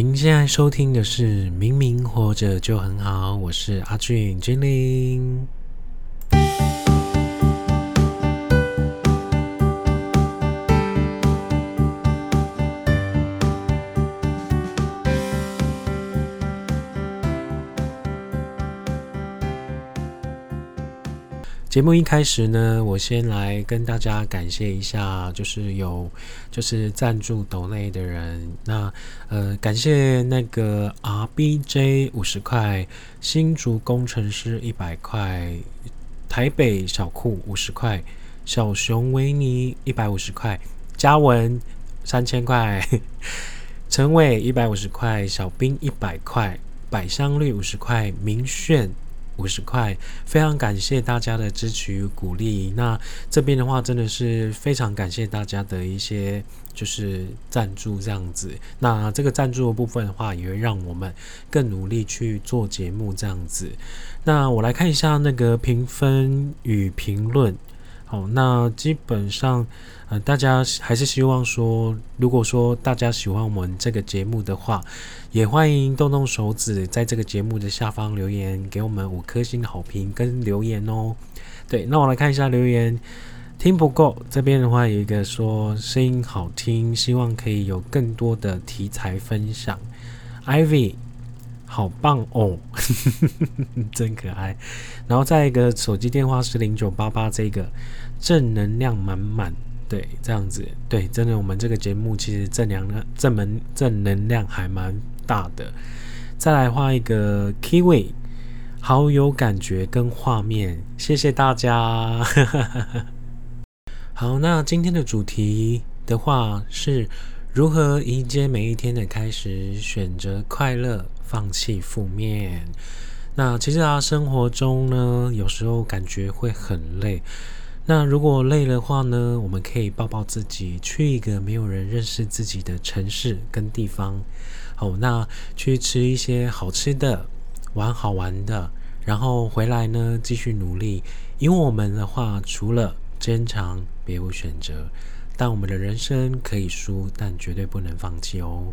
您现在收听的是《明明活着就很好》，我是阿俊精灵。节目一开始呢，我先来跟大家感谢一下，就是有就是赞助抖内的人，那呃感谢那个 R B J 五十块，新竹工程师一百块，台北小库五十块，小熊维尼一百五十块，嘉文三千块，陈伟一百五十块，小兵一百块，百香绿五十块，明炫。五十块，非常感谢大家的支持与鼓励。那这边的话，真的是非常感谢大家的一些就是赞助这样子。那这个赞助的部分的话，也会让我们更努力去做节目这样子。那我来看一下那个评分与评论。好，那基本上，呃，大家还是希望说，如果说大家喜欢我们这个节目的话，也欢迎动动手指，在这个节目的下方留言，给我们五颗星的好评跟留言哦。对，那我来看一下留言，听不够这边的话有一个说声音好听，希望可以有更多的题材分享。Ivy。好棒哦，真可爱。然后再一个手机电话是零九八八，这个正能量满满，对，这样子，对，真的，我们这个节目其实正能量、正门、正能量还蛮大的。再来画一个 Kiwi，好有感觉跟画面，谢谢大家。好，那今天的主题的话是如何迎接每一天的开始，选择快乐。放弃负面。那其实啊，生活中呢，有时候感觉会很累。那如果累的话呢，我们可以抱抱自己，去一个没有人认识自己的城市跟地方。好，那去吃一些好吃的，玩好玩的，然后回来呢，继续努力。因为我们的话，除了坚强，别无选择。但我们的人生可以输，但绝对不能放弃哦。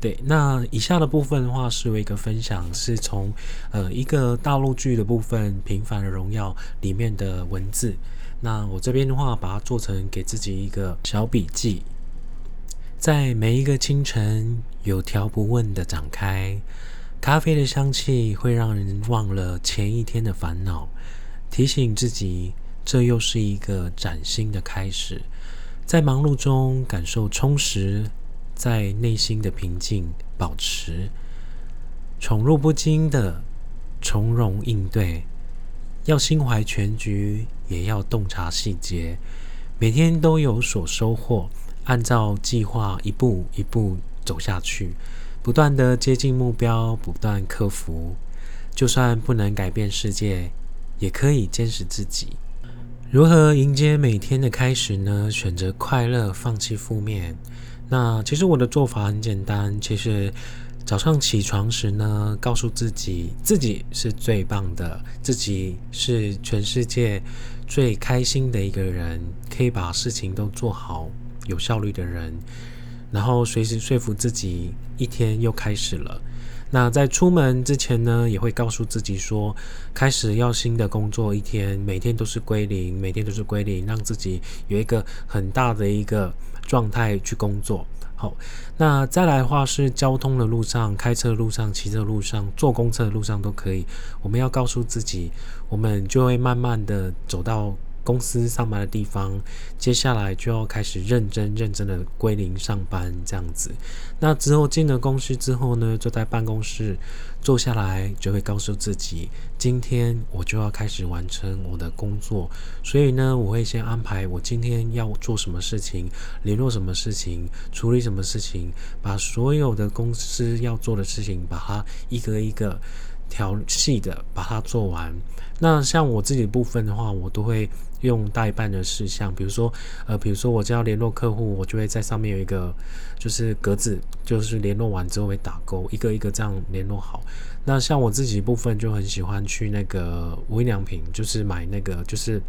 对，那以下的部分的话，是一个分享，是从呃一个大陆剧的部分《平凡的荣耀》里面的文字。那我这边的话，把它做成给自己一个小笔记。在每一个清晨，有条不紊的展开，咖啡的香气会让人忘了前一天的烦恼，提醒自己，这又是一个崭新的开始。在忙碌中感受充实，在内心的平静保持，宠辱不惊的从容应对，要心怀全局，也要洞察细节，每天都有所收获，按照计划一步一步走下去，不断的接近目标，不断克服，就算不能改变世界，也可以坚持自己。如何迎接每天的开始呢？选择快乐，放弃负面。那其实我的做法很简单，其实早上起床时呢，告诉自己自己是最棒的，自己是全世界最开心的一个人，可以把事情都做好、有效率的人。然后随时说服自己，一天又开始了。那在出门之前呢，也会告诉自己说，开始要新的工作一天，每天都是归零，每天都是归零，让自己有一个很大的一个状态去工作。好，那再来的话是交通的路上，开车的路上、骑车的路上、坐公车的路上都可以，我们要告诉自己，我们就会慢慢的走到。公司上班的地方，接下来就要开始认真认真的归零上班这样子。那之后进了公司之后呢，就在办公室坐下来，就会告诉自己，今天我就要开始完成我的工作。所以呢，我会先安排我今天要做什么事情，联络什么事情，处理什么事情，把所有的公司要做的事情，把它一个一个。调细的把它做完。那像我自己的部分的话，我都会用代办的事项，比如说，呃，比如说我就要联络客户，我就会在上面有一个就是格子，就是联络完之后会打勾，一个一个这样联络好。那像我自己部分就很喜欢去那个无印良品，就是买那个就是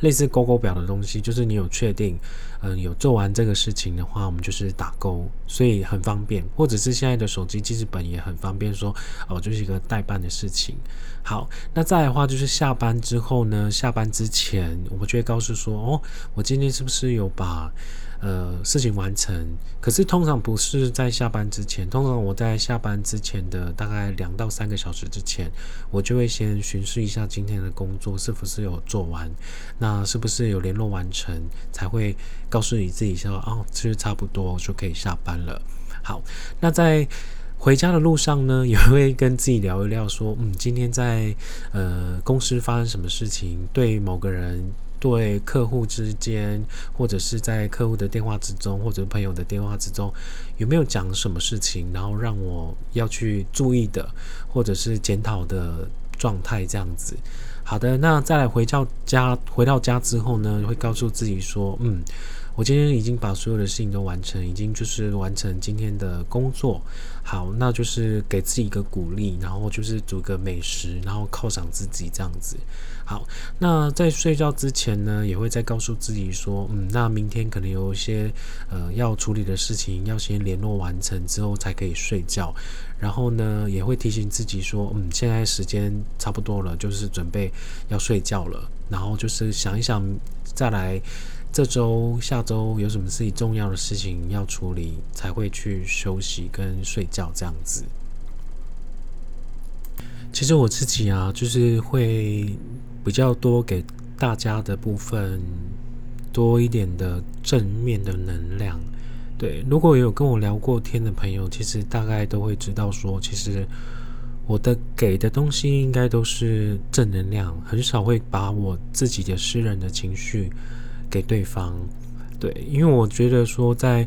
类似勾勾表的东西，就是你有确定，嗯，有做完这个事情的话，我们就是打勾，所以很方便。或者是现在的手机记事本也很方便，说哦，就是一个代办的事情。好，那再的话就是下班之后呢，下班之前，我们就会告诉说，哦，我今天是不是有把。呃，事情完成，可是通常不是在下班之前，通常我在下班之前的大概两到三个小时之前，我就会先巡视一下今天的工作是不是有做完，那是不是有联络完成，才会告诉你自己说，哦，其实差不多就可以下班了。好，那在回家的路上呢，也会跟自己聊一聊，说，嗯，今天在呃公司发生什么事情，对某个人。对客户之间，或者是在客户的电话之中，或者朋友的电话之中，有没有讲什么事情，然后让我要去注意的，或者是检讨的状态这样子。好的，那再来回到家，回到家之后呢，会告诉自己说，嗯。我今天已经把所有的事情都完成，已经就是完成今天的工作。好，那就是给自己一个鼓励，然后就是煮个美食，然后犒赏自己这样子。好，那在睡觉之前呢，也会再告诉自己说，嗯，那明天可能有一些呃要处理的事情，要先联络完成之后才可以睡觉。然后呢，也会提醒自己说，嗯，现在时间差不多了，就是准备要睡觉了。然后就是想一想，再来。这周、下周有什么自己重要的事情要处理，才会去休息跟睡觉这样子。其实我自己啊，就是会比较多给大家的部分多一点的正面的能量。对，如果有跟我聊过天的朋友，其实大概都会知道说，其实我的给的东西应该都是正能量，很少会把我自己的私人的情绪。给对方，对，因为我觉得说，在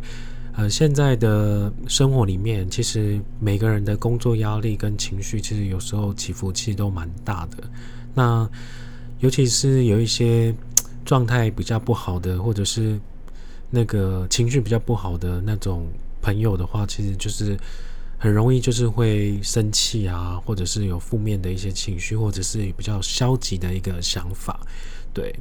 呃现在的生活里面，其实每个人的工作压力跟情绪，其实有时候起伏其实都蛮大的。那尤其是有一些状态比较不好的，或者是那个情绪比较不好的那种朋友的话，其实就是很容易就是会生气啊，或者是有负面的一些情绪，或者是比较消极的一个想法，对。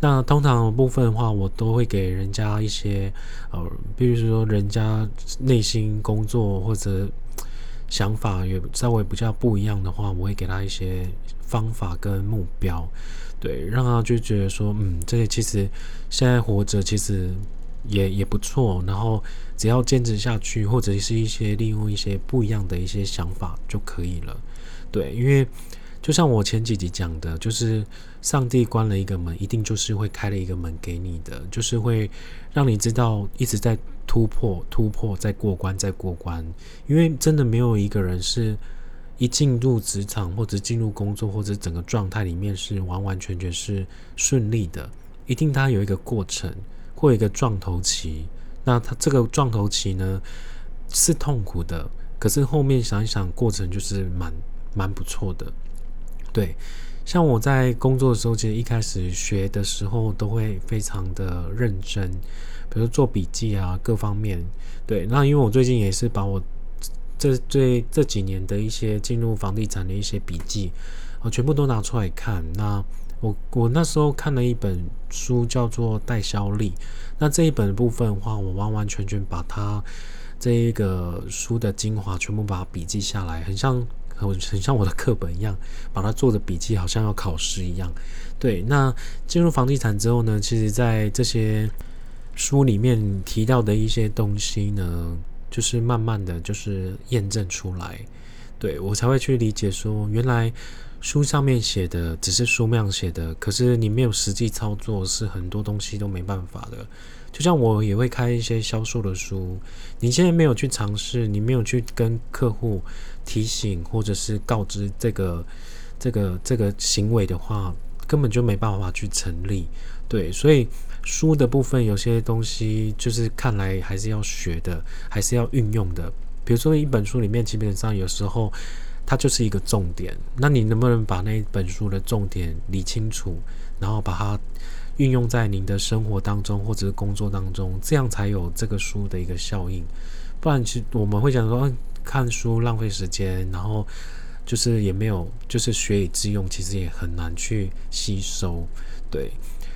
那通常部分的话，我都会给人家一些，呃，比如说人家内心工作或者想法也稍微比较不一样的话，我会给他一些方法跟目标，对，让他就觉得说，嗯，这些其实现在活着其实也也不错，然后只要坚持下去，或者是一些利用一些不一样的一些想法就可以了，对，因为。就像我前几集讲的，就是上帝关了一个门，一定就是会开了一个门给你的，就是会让你知道一直在突破、突破、再过关、再过关。因为真的没有一个人是一进入职场或者进入工作或者整个状态里面是完完全全是顺利的，一定他有一个过程或一个撞头期。那他这个撞头期呢是痛苦的，可是后面想一想，过程就是蛮蛮不错的。对，像我在工作的时候，其实一开始学的时候都会非常的认真，比如做笔记啊，各方面。对，那因为我最近也是把我这这这几年的一些进入房地产的一些笔记，我全部都拿出来看。那我我那时候看了一本书，叫做《代销力》。那这一本部分的话，我完完全全把它这一个书的精华全部把它笔记下来，很像。很很像我的课本一样，把它做的笔记好像要考试一样。对，那进入房地产之后呢，其实，在这些书里面提到的一些东西呢，就是慢慢的就是验证出来，对我才会去理解说，原来书上面写的只是书面写的，可是你没有实际操作，是很多东西都没办法的。就像我也会开一些销售的书，你现在没有去尝试，你没有去跟客户提醒或者是告知这个这个这个行为的话，根本就没办法去成立。对，所以书的部分有些东西就是看来还是要学的，还是要运用的。比如说一本书里面，基本上有时候它就是一个重点，那你能不能把那本书的重点理清楚，然后把它。运用在您的生活当中或者是工作当中，这样才有这个书的一个效应。不然，其实我们会讲说，看书浪费时间，然后就是也没有，就是学以致用，其实也很难去吸收。对，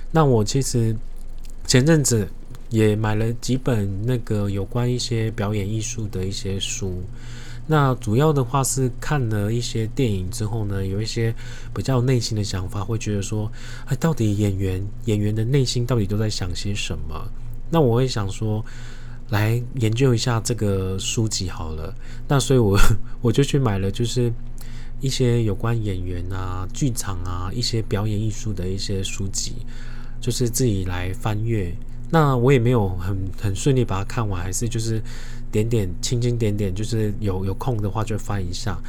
那我其实前阵子也买了几本那个有关一些表演艺术的一些书。那主要的话是看了一些电影之后呢，有一些比较内心的想法，会觉得说，哎，到底演员演员的内心到底都在想些什么？那我会想说，来研究一下这个书籍好了。那所以我 我就去买了，就是一些有关演员啊、剧场啊、一些表演艺术的一些书籍，就是自己来翻阅。那我也没有很很顺利把它看完，还是就是。点点，轻轻点点，就是有有空的话就翻一下。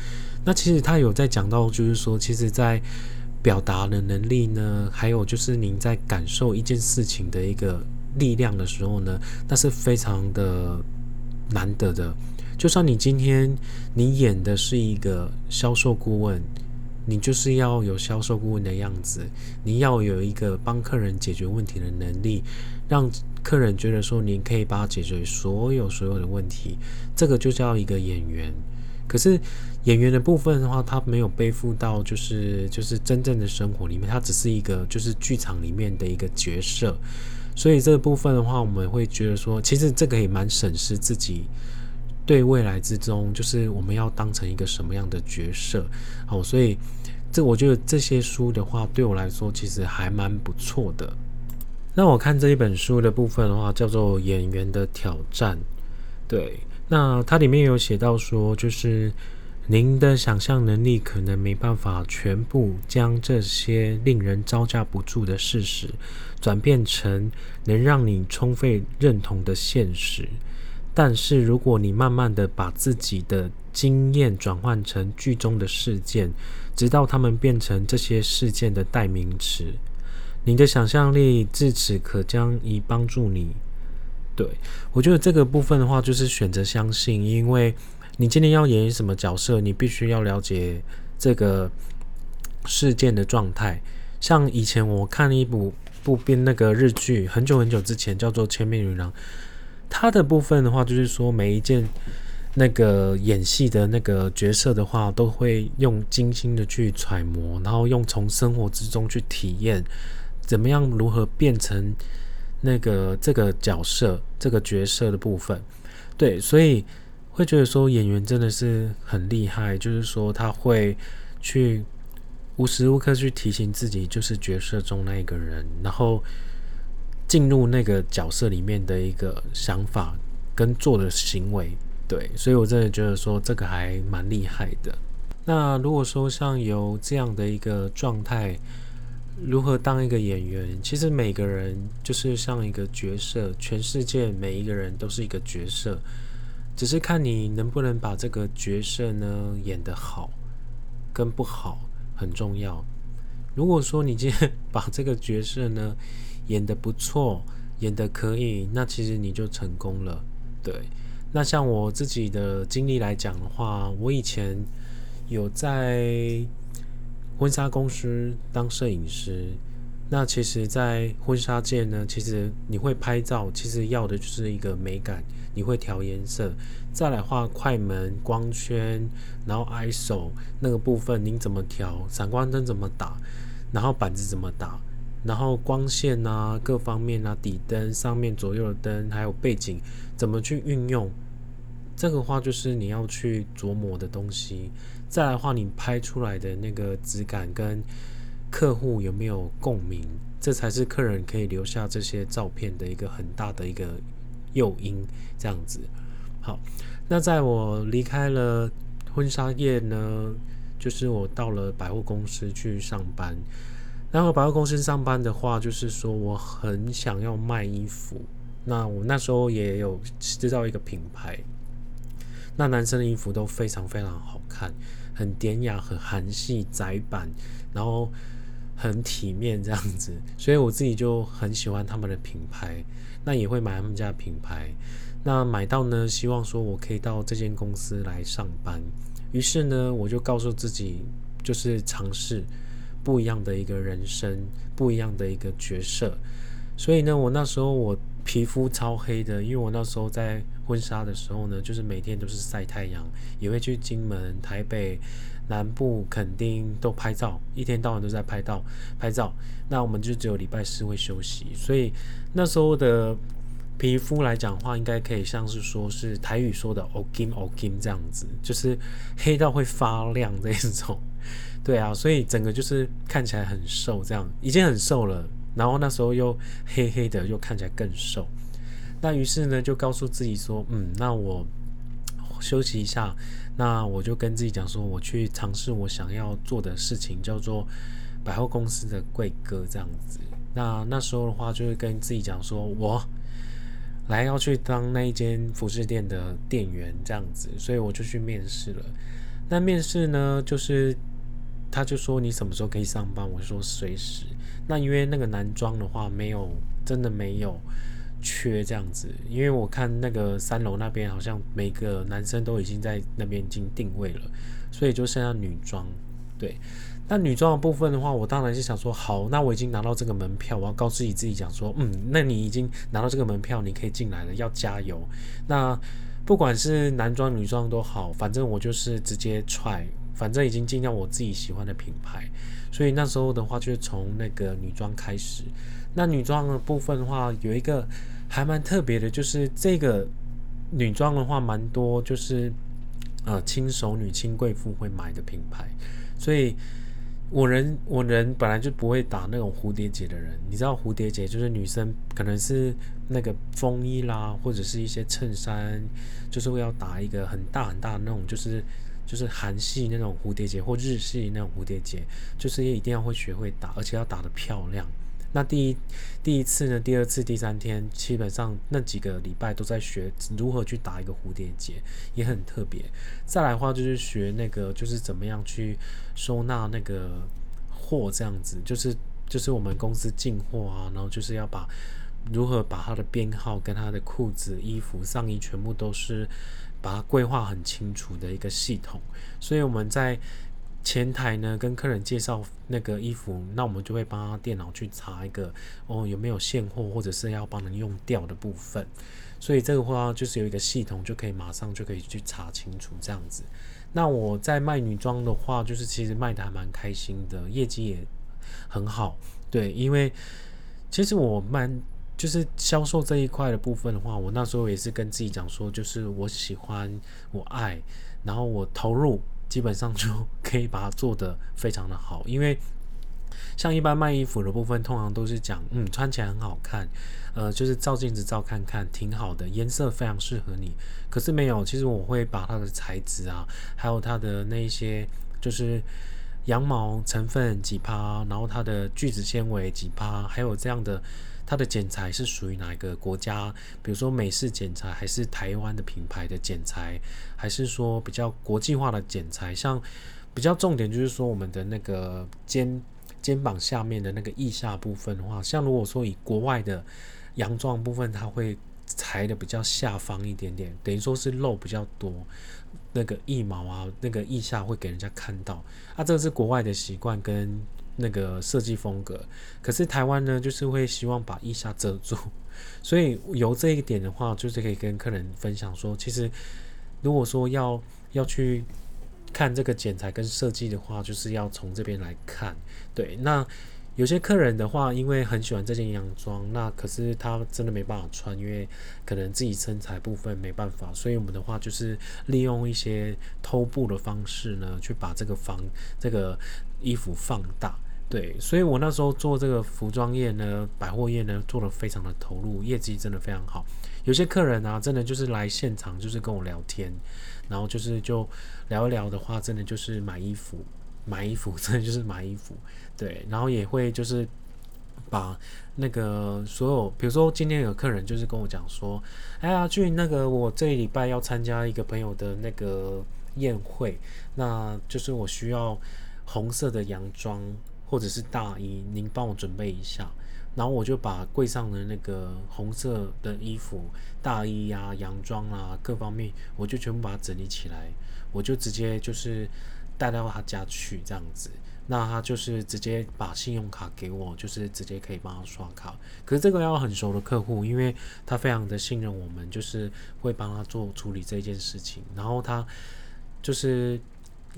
那其实他有在讲到，就是说，其实，在表达的能力呢，还有就是您在感受一件事情的一个力量的时候呢，那是非常的难得的。就算你今天你演的是一个销售顾问，你就是要有销售顾问的样子，你要有一个帮客人解决问题的能力，让。客人觉得说，你可以帮他解决所有所有的问题，这个就叫一个演员。可是演员的部分的话，他没有背负到就是就是真正的生活里面，他只是一个就是剧场里面的一个角色。所以这部分的话，我们会觉得说，其实这个也蛮审视自己对未来之中，就是我们要当成一个什么样的角色。好，所以这我觉得这些书的话，对我来说其实还蛮不错的。那我看这一本书的部分的话，叫做《演员的挑战》。对，那它里面有写到说，就是您的想象能力可能没办法全部将这些令人招架不住的事实转变成能让你充分认同的现实。但是，如果你慢慢的把自己的经验转换成剧中的事件，直到他们变成这些事件的代名词。你的想象力至此可将以帮助你。对我觉得这个部分的话，就是选择相信，因为你今天要演什么角色，你必须要了解这个事件的状态。像以前我看一部部编那个日剧，很久很久之前叫做《千面女郎》，它的部分的话，就是说每一件那个演戏的那个角色的话，都会用精心的去揣摩，然后用从生活之中去体验。怎么样？如何变成那个这个角色、这个角色的部分？对，所以会觉得说演员真的是很厉害，就是说他会去无时无刻去提醒自己，就是角色中那一个人，然后进入那个角色里面的一个想法跟做的行为。对，所以我真的觉得说这个还蛮厉害的。那如果说像有这样的一个状态，如何当一个演员？其实每个人就是像一个角色，全世界每一个人都是一个角色，只是看你能不能把这个角色呢演得好，跟不好很重要。如果说你今天把这个角色呢演得不错，演得可以，那其实你就成功了。对，那像我自己的经历来讲的话，我以前有在。婚纱公司当摄影师，那其实，在婚纱界呢，其实你会拍照，其实要的就是一个美感。你会调颜色，再来画快门、光圈，然后 ISO 那个部分您怎么调，闪光灯怎么打，然后板子怎么打，然后光线啊，各方面啊，底灯上面左右的灯，还有背景怎么去运用，这个话就是你要去琢磨的东西。再来的话，你拍出来的那个质感跟客户有没有共鸣，这才是客人可以留下这些照片的一个很大的一个诱因。这样子，好，那在我离开了婚纱业呢，就是我到了百货公司去上班。然后百货公司上班的话，就是说我很想要卖衣服。那我那时候也有知道一个品牌，那男生的衣服都非常非常好看。很典雅，很韩系窄版，然后很体面这样子，所以我自己就很喜欢他们的品牌，那也会买他们家的品牌。那买到呢，希望说我可以到这间公司来上班。于是呢，我就告诉自己，就是尝试不一样的一个人生，不一样的一个角色。所以呢，我那时候我皮肤超黑的，因为我那时候在。婚纱的时候呢，就是每天都是晒太阳，也会去金门、台北，南部垦丁都拍照，一天到晚都在拍照拍照。那我们就只有礼拜四会休息，所以那时候的皮肤来讲话，应该可以像是说是台语说的 “o kim o kim” 这样子，就是黑到会发亮这一种。对啊，所以整个就是看起来很瘦，这样已经很瘦了。然后那时候又黑黑的，又看起来更瘦。那于是呢，就告诉自己说：“嗯，那我休息一下。那我就跟自己讲说，我去尝试我想要做的事情，叫做百货公司的柜哥这样子。那那时候的话，就会跟自己讲说，我来要去当那一间服饰店的店员这样子。所以我就去面试了。那面试呢，就是他就说你什么时候可以上班？我说随时。那因为那个男装的话，没有，真的没有。”缺这样子，因为我看那个三楼那边好像每个男生都已经在那边已经定位了，所以就剩下女装。对，那女装的部分的话，我当然是想说，好，那我已经拿到这个门票，我要告诉你自己讲说，嗯，那你已经拿到这个门票，你可以进来了，要加油。那不管是男装女装都好，反正我就是直接踹，反正已经进到我自己喜欢的品牌，所以那时候的话，就是从那个女装开始。那女装的部分的话，有一个还蛮特别的，就是这个女装的话，蛮多就是呃轻熟女、轻贵妇会买的品牌。所以我人我人本来就不会打那种蝴蝶结的人，你知道蝴蝶结就是女生可能是那个风衣啦，或者是一些衬衫，就是会要打一个很大很大的那种，就是就是韩系那种蝴蝶结或日系那种蝴蝶结，就是一定要会学会打，而且要打得漂亮。那第一第一次呢，第二次、第三天，基本上那几个礼拜都在学如何去打一个蝴蝶结，也很特别。再来的话就是学那个，就是怎么样去收纳那个货，这样子，就是就是我们公司进货啊，然后就是要把如何把它的编号跟它的裤子、衣服、上衣全部都是把它规划很清楚的一个系统，所以我们在。前台呢，跟客人介绍那个衣服，那我们就会帮他电脑去查一个哦有没有现货，或者是要帮人用掉的部分。所以这个话就是有一个系统，就可以马上就可以去查清楚这样子。那我在卖女装的话，就是其实卖的还蛮开心的，业绩也很好。对，因为其实我蛮就是销售这一块的部分的话，我那时候也是跟自己讲说，就是我喜欢，我爱，然后我投入。基本上就 可以把它做得非常的好，因为像一般卖衣服的部分，通常都是讲，嗯，穿起来很好看，呃，就是照镜子照看看，挺好的，颜色非常适合你。可是没有，其实我会把它的材质啊，还有它的那些，就是羊毛成分几趴，然后它的聚酯纤维几趴，还有这样的。它的剪裁是属于哪一个国家？比如说美式剪裁，还是台湾的品牌的剪裁，还是说比较国际化的剪裁？像比较重点就是说我们的那个肩肩膀下面的那个腋下部分的话，像如果说以国外的洋装部分，它会裁的比较下方一点点，等于说是肉比较多，那个腋毛啊，那个腋下会给人家看到。啊，这个是国外的习惯跟。那个设计风格，可是台湾呢，就是会希望把腋下遮住，所以由这一点的话，就是可以跟客人分享说，其实如果说要要去看这个剪裁跟设计的话，就是要从这边来看。对，那有些客人的话，因为很喜欢这件洋装，那可是他真的没办法穿，因为可能自己身材部分没办法，所以我们的话就是利用一些偷布的方式呢，去把这个房这个衣服放大。对，所以我那时候做这个服装业呢，百货业呢，做的非常的投入，业绩真的非常好。有些客人啊，真的就是来现场，就是跟我聊天，然后就是就聊一聊的话，真的就是买衣服，买衣服，真的就是买衣服。对，然后也会就是把那个所有，比如说今天有客人就是跟我讲说，哎呀，俊，那个我这一礼拜要参加一个朋友的那个宴会，那就是我需要红色的洋装。或者是大衣，您帮我准备一下，然后我就把柜上的那个红色的衣服、大衣呀、洋装啊各方面，我就全部把它整理起来，我就直接就是带到他家去这样子。那他就是直接把信用卡给我，就是直接可以帮他刷卡。可是这个要很熟的客户，因为他非常的信任我们，就是会帮他做处理这件事情。然后他就是。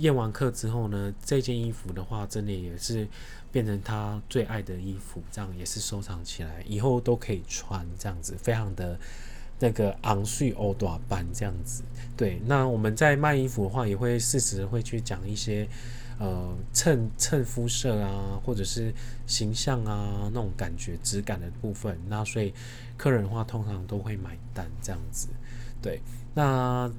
验完课之后呢，这件衣服的话，真的也是变成他最爱的衣服，这样也是收藏起来，以后都可以穿，这样子非常的那个昂睡欧短版这样子。对，那我们在卖衣服的话，也会适时会去讲一些呃衬衬肤色啊，或者是形象啊那种感觉质感的部分。那所以客人的话，通常都会买单这样子。对，那。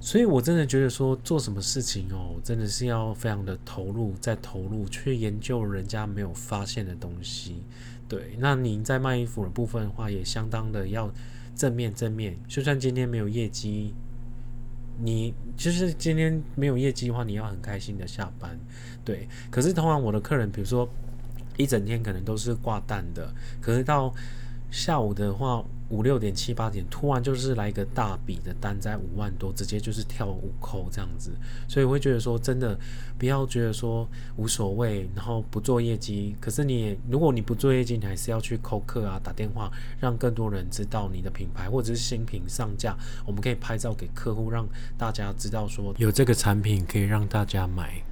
所以，我真的觉得说做什么事情哦，真的是要非常的投入，再投入去研究人家没有发现的东西。对，那您在卖衣服的部分的话，也相当的要正面正面。就算今天没有业绩，你就是今天没有业绩的话，你要很开心的下班。对，可是通常我的客人，比如说一整天可能都是挂单的，可是到下午的话。五六点七八点，突然就是来一个大笔的单，在五万多，直接就是跳五扣这样子，所以我会觉得说，真的不要觉得说无所谓，然后不做业绩。可是你如果你不做业绩，你还是要去扣客啊，打电话让更多人知道你的品牌，或者是新品上架，我们可以拍照给客户，让大家知道说有这个产品可以让大家买。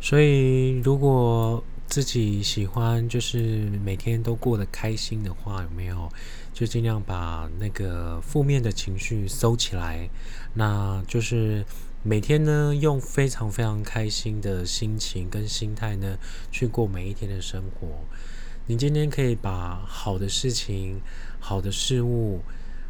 所以如果自己喜欢就是每天都过得开心的话，有没有就尽量把那个负面的情绪收起来？那就是每天呢，用非常非常开心的心情跟心态呢，去过每一天的生活。你今天可以把好的事情、好的事物、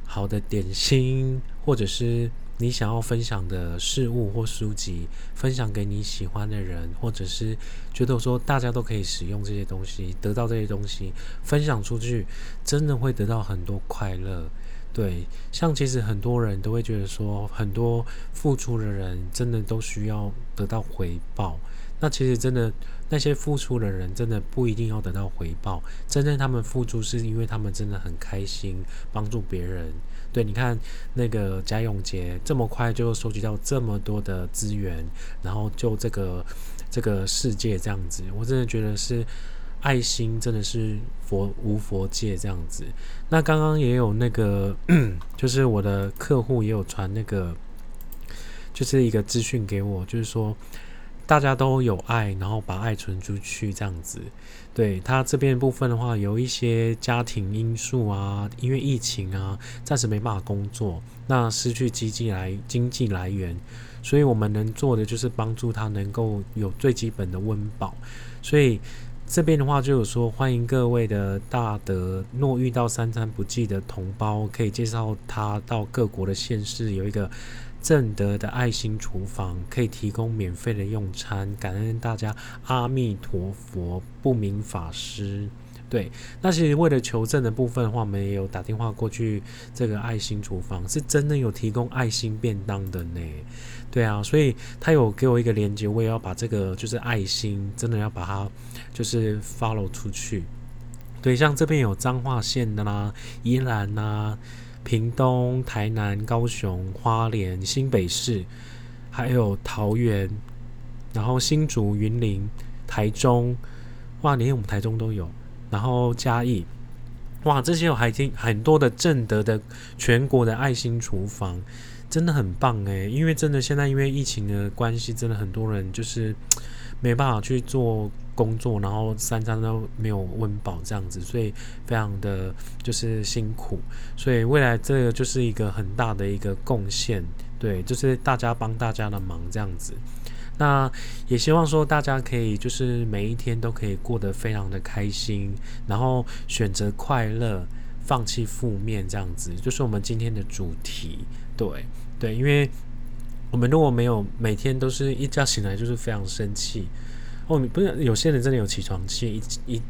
好的点心，或者是。你想要分享的事物或书籍，分享给你喜欢的人，或者是觉得说大家都可以使用这些东西，得到这些东西，分享出去，真的会得到很多快乐。对，像其实很多人都会觉得说，很多付出的人真的都需要得到回报。那其实真的那些付出的人，真的不一定要得到回报。真正他们付出，是因为他们真的很开心，帮助别人。对，你看那个贾永杰这么快就收集到这么多的资源，然后就这个这个世界这样子，我真的觉得是爱心，真的是佛无佛界这样子。那刚刚也有那个，就是我的客户也有传那个，就是一个资讯给我，就是说。大家都有爱，然后把爱传出去，这样子。对他这边部分的话，有一些家庭因素啊，因为疫情啊，暂时没办法工作，那失去经济来经济来源，所以我们能做的就是帮助他能够有最基本的温饱。所以这边的话就有说，欢迎各位的大德，若遇到三餐不济的同胞，可以介绍他到各国的县市有一个。正德的爱心厨房可以提供免费的用餐，感恩大家，阿弥陀佛，不明法师。对，那其实为了求证的部分的话，我们也有打电话过去这个爱心厨房，是真的有提供爱心便当的呢。对啊，所以他有给我一个链接，我也要把这个就是爱心，真的要把它就是 follow 出去。对，像这边有彰化县的啦，宜兰呐。屏东、台南、高雄、花莲、新北市，还有桃园，然后新竹、云林、台中，哇，连我们台中都有，然后嘉义，哇，这些有还挺很多的正德的全国的爱心厨房，真的很棒诶，因为真的现在因为疫情的关系，真的很多人就是没办法去做。工作，然后三餐都没有温饱这样子，所以非常的就是辛苦，所以未来这个就是一个很大的一个贡献，对，就是大家帮大家的忙这样子。那也希望说大家可以就是每一天都可以过得非常的开心，然后选择快乐，放弃负面这样子，就是我们今天的主题。对对，因为我们如果没有每天都是一觉醒来就是非常生气。哦，不是有些人真的有起床气，一一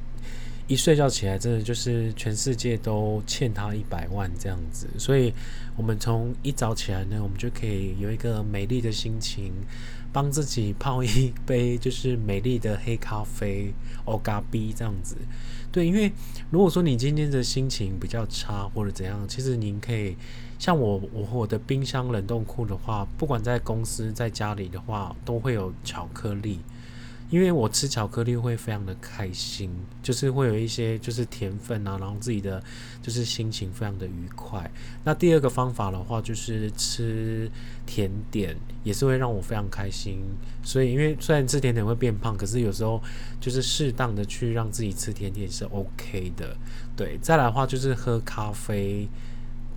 一睡觉起来，真的就是全世界都欠他一百万这样子。所以，我们从一早起来呢，我们就可以有一个美丽的心情，帮自己泡一杯就是美丽的黑咖啡，哦咖啡这样子。对，因为如果说你今天的心情比较差或者怎样，其实您可以像我，我我的冰箱冷冻库的话，不管在公司在家里的话，都会有巧克力。因为我吃巧克力会非常的开心，就是会有一些就是甜分啊，然后自己的就是心情非常的愉快。那第二个方法的话，就是吃甜点，也是会让我非常开心。所以，因为虽然吃甜点会变胖，可是有时候就是适当的去让自己吃甜点是 OK 的。对，再来的话就是喝咖啡。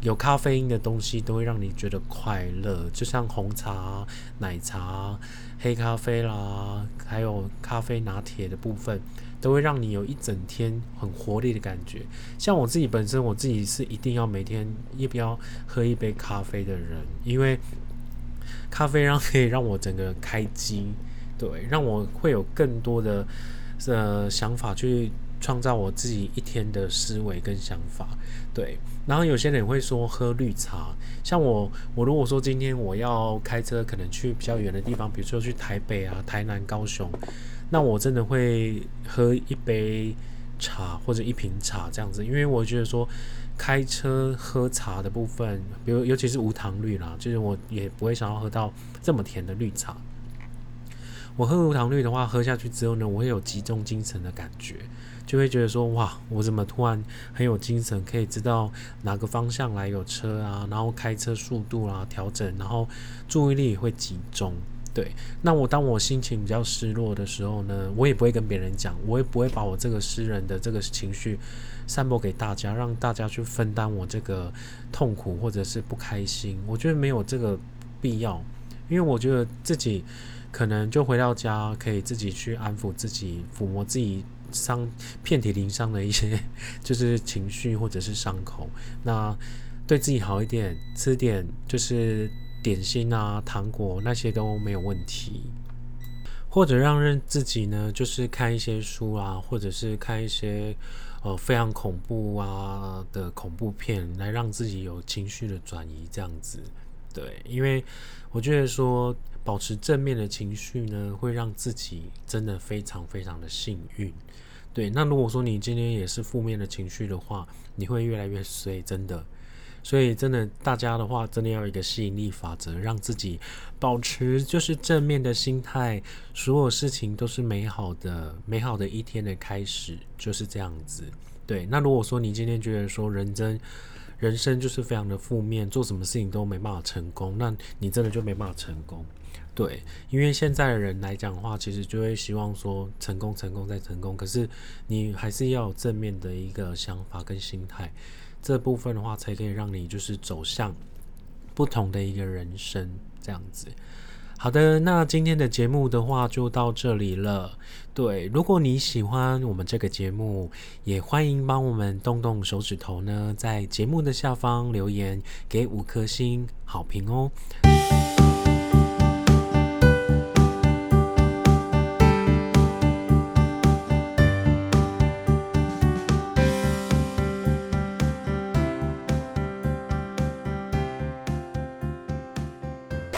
有咖啡因的东西都会让你觉得快乐，就像红茶、奶茶、黑咖啡啦，还有咖啡拿铁的部分，都会让你有一整天很活力的感觉。像我自己本身，我自己是一定要每天一定要喝一杯咖啡的人，因为咖啡让可以让我整个开机，对，让我会有更多的呃想法去。创造我自己一天的思维跟想法，对。然后有些人会说喝绿茶，像我，我如果说今天我要开车，可能去比较远的地方，比如说去台北啊、台南、高雄，那我真的会喝一杯茶或者一瓶茶这样子，因为我觉得说开车喝茶的部分，比如尤其是无糖绿啦，就是我也不会想要喝到这么甜的绿茶。我喝无糖绿的话，喝下去之后呢，我会有集中精神的感觉。就会觉得说哇，我怎么突然很有精神，可以知道哪个方向来有车啊，然后开车速度啊调整，然后注意力会集中。对，那我当我心情比较失落的时候呢，我也不会跟别人讲，我也不会把我这个诗人的这个情绪散播给大家，让大家去分担我这个痛苦或者是不开心。我觉得没有这个必要，因为我觉得自己可能就回到家可以自己去安抚自己，抚摸自己。伤遍体鳞伤的一些，就是情绪或者是伤口。那对自己好一点，吃点就是点心啊、糖果那些都没有问题。或者让人自己呢，就是看一些书啊，或者是看一些呃非常恐怖啊的恐怖片，来让自己有情绪的转移。这样子，对，因为我觉得说保持正面的情绪呢，会让自己真的非常非常的幸运。对，那如果说你今天也是负面的情绪的话，你会越来越衰，真的。所以真的，大家的话，真的要有一个吸引力法则，让自己保持就是正面的心态，所有事情都是美好的，美好的一天的开始就是这样子。对，那如果说你今天觉得说人真人生就是非常的负面，做什么事情都没办法成功，那你真的就没办法成功。对，因为现在的人来讲的话，其实就会希望说成功、成功再成功。可是你还是要有正面的一个想法跟心态，这部分的话才可以让你就是走向不同的一个人生这样子。好的，那今天的节目的话就到这里了。对，如果你喜欢我们这个节目，也欢迎帮我们动动手指头呢，在节目的下方留言给五颗星好评哦。